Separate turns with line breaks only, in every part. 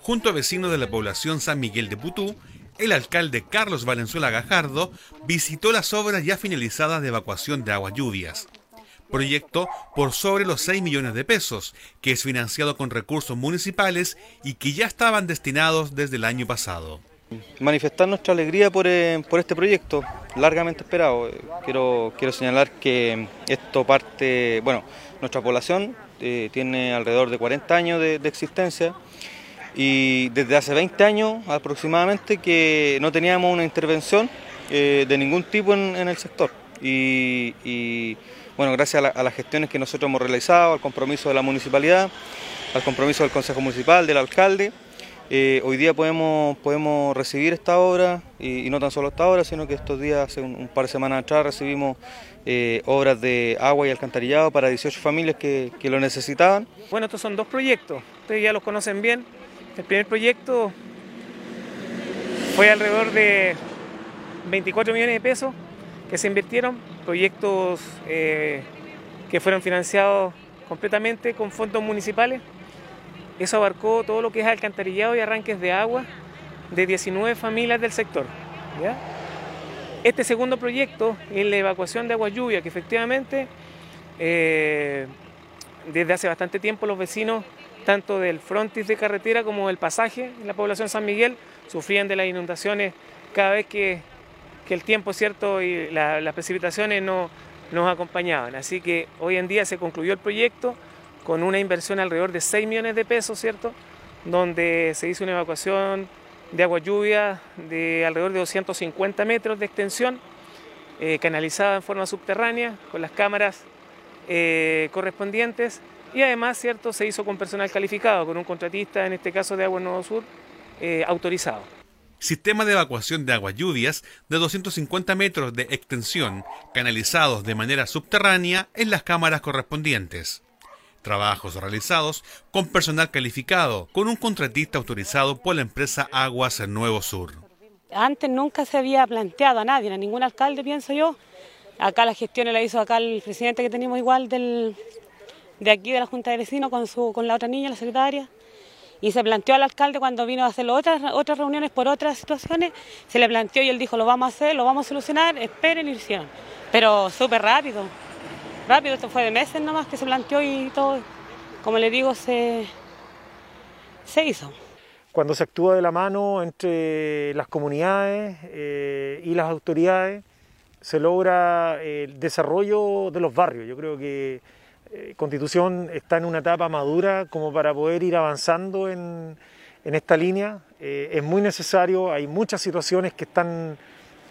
Junto a vecinos de la población San Miguel de Putú, el alcalde Carlos Valenzuela Gajardo visitó las obras ya finalizadas de evacuación de aguas lluvias. Proyecto por sobre los 6 millones de pesos, que es financiado con recursos municipales y que ya estaban destinados desde el año pasado.
Manifestar nuestra alegría por, eh, este proyecto, largamente esperado. Quiero, quiero señalar que esto parte, bueno, nuestra población eh, tiene alrededor de 40 años de existencia y desde hace 20 años aproximadamente que no teníamos una intervención eh, de ningún tipo en, el sector. Y, bueno, gracias a, las gestiones que nosotros hemos realizado, al compromiso de la municipalidad, al compromiso del Consejo Municipal, del alcalde, eh, hoy día podemos, podemos recibir esta obra y, no tan solo esta obra, sino que estos días, hace un, par de semanas atrás, recibimos eh, obras de agua y alcantarillado para 18 familias que, que lo necesitaban.
Bueno, estos son dos proyectos, ustedes ya los conocen bien. El primer proyecto fue alrededor de 24 millones de pesos que se invirtieron, proyectos eh, que fueron financiados completamente con fondos municipales. Eso abarcó todo lo que es alcantarillado y arranques de agua de 19 familias del sector. Este segundo proyecto es la evacuación de agua lluvia, que efectivamente eh, desde hace bastante tiempo los vecinos tanto del frontis de carretera como del pasaje en la población San Miguel, sufrían de las inundaciones cada vez que, el tiempo cierto y las precipitaciones no nos acompañaban. Así que hoy en día se concluyó el proyecto con una inversión alrededor de 6 millones de pesos, ¿cierto? Donde se hizo una evacuación de agua lluvia de alrededor de 250 metros de extensión, eh, canalizada en forma subterránea, con las cámaras eh, correspondientes y además, ¿cierto?, se hizo con personal calificado, con un contratista, en este caso de Agua Nuevo Sur, eh, autorizado.
Sistema de evacuación de aguas lluvias de 250 metros de extensión, canalizados de manera subterránea en las cámaras correspondientes. Trabajos realizados con personal calificado, con un contratista autorizado por la empresa Aguas Nuevo Sur.
Antes nunca se había planteado a nadie, a ningún alcalde, pienso yo. Acá la gestión la hizo acá el presidente que tenemos igual del, de aquí de la Junta de Vecinos con, su, con la otra niña, la secretaria, y se planteó al alcalde cuando vino a hacer otras, otras reuniones por otras situaciones, se le planteó y él dijo, lo vamos a hacer, lo vamos a solucionar, esperen y lo. Pero súper rápido, rápido, esto fue de meses nomás que se planteó y todo, como le digo, se, se hizo.
Cuando se actúa de la mano entre las comunidades eh, y las autoridades, se logra el desarrollo de los barrios. Yo creo que eh, Constitución está en una etapa madura como para poder ir avanzando en, esta línea. Eh, es muy necesario, hay muchas situaciones que están,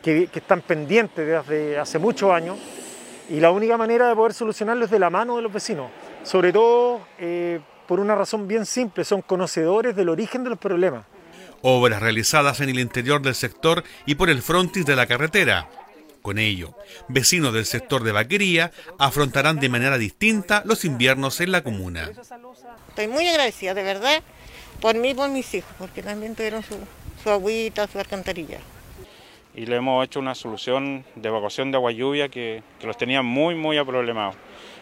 que, están pendientes desde hace muchos años y la única manera de poder solucionarlo es de la mano de los vecinos, sobre todo eh, por una razón bien simple, son conocedores del origen de los problemas.
Obras realizadas en el interior del sector y por el frontis de la carretera con ello, vecinos del sector de vaquería afrontarán de manera distinta los inviernos en la comuna.
Estoy muy agradecida, de verdad, por mí y por mis hijos, porque también tuvieron su, agüita, su alcantarilla.
Y le hemos hecho una solución de evacuación de agua lluvia que, los tenía muy, muy aproblemados.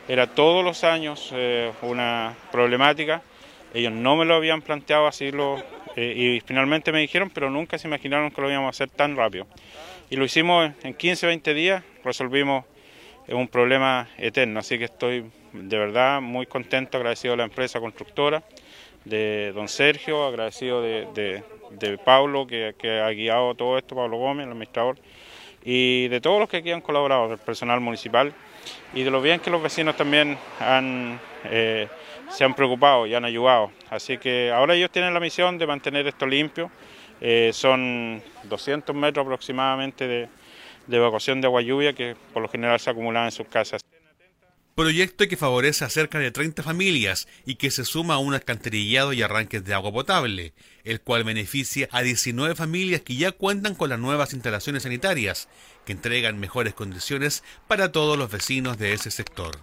Era todos los años eh, una problemática. Ellos no me lo habían planteado así lo, eh, y finalmente me dijeron, pero nunca se imaginaron que lo íbamos a hacer tan rápido y lo hicimos en 15, 20 días, resolvimos un problema eterno, así que estoy de verdad muy contento, agradecido a la empresa constructora, de don Sergio, agradecido de, Pablo que, ha guiado todo esto, Pablo Gómez, el administrador, y de todos los que aquí han colaborado, del personal municipal, y de lo bien que los vecinos también han, eh, se han preocupado y han ayudado. Así que ahora ellos tienen la misión de mantener esto limpio, eh, son 200 metros aproximadamente de, evacuación de agua lluvia que por lo general se acumulan en sus casas.
Proyecto que favorece a cerca de 30 familias y que se suma a un alcantarillado y arranques de agua potable, el cual beneficia a 19 familias que ya cuentan con las nuevas instalaciones sanitarias, que entregan mejores condiciones para todos los vecinos de ese sector.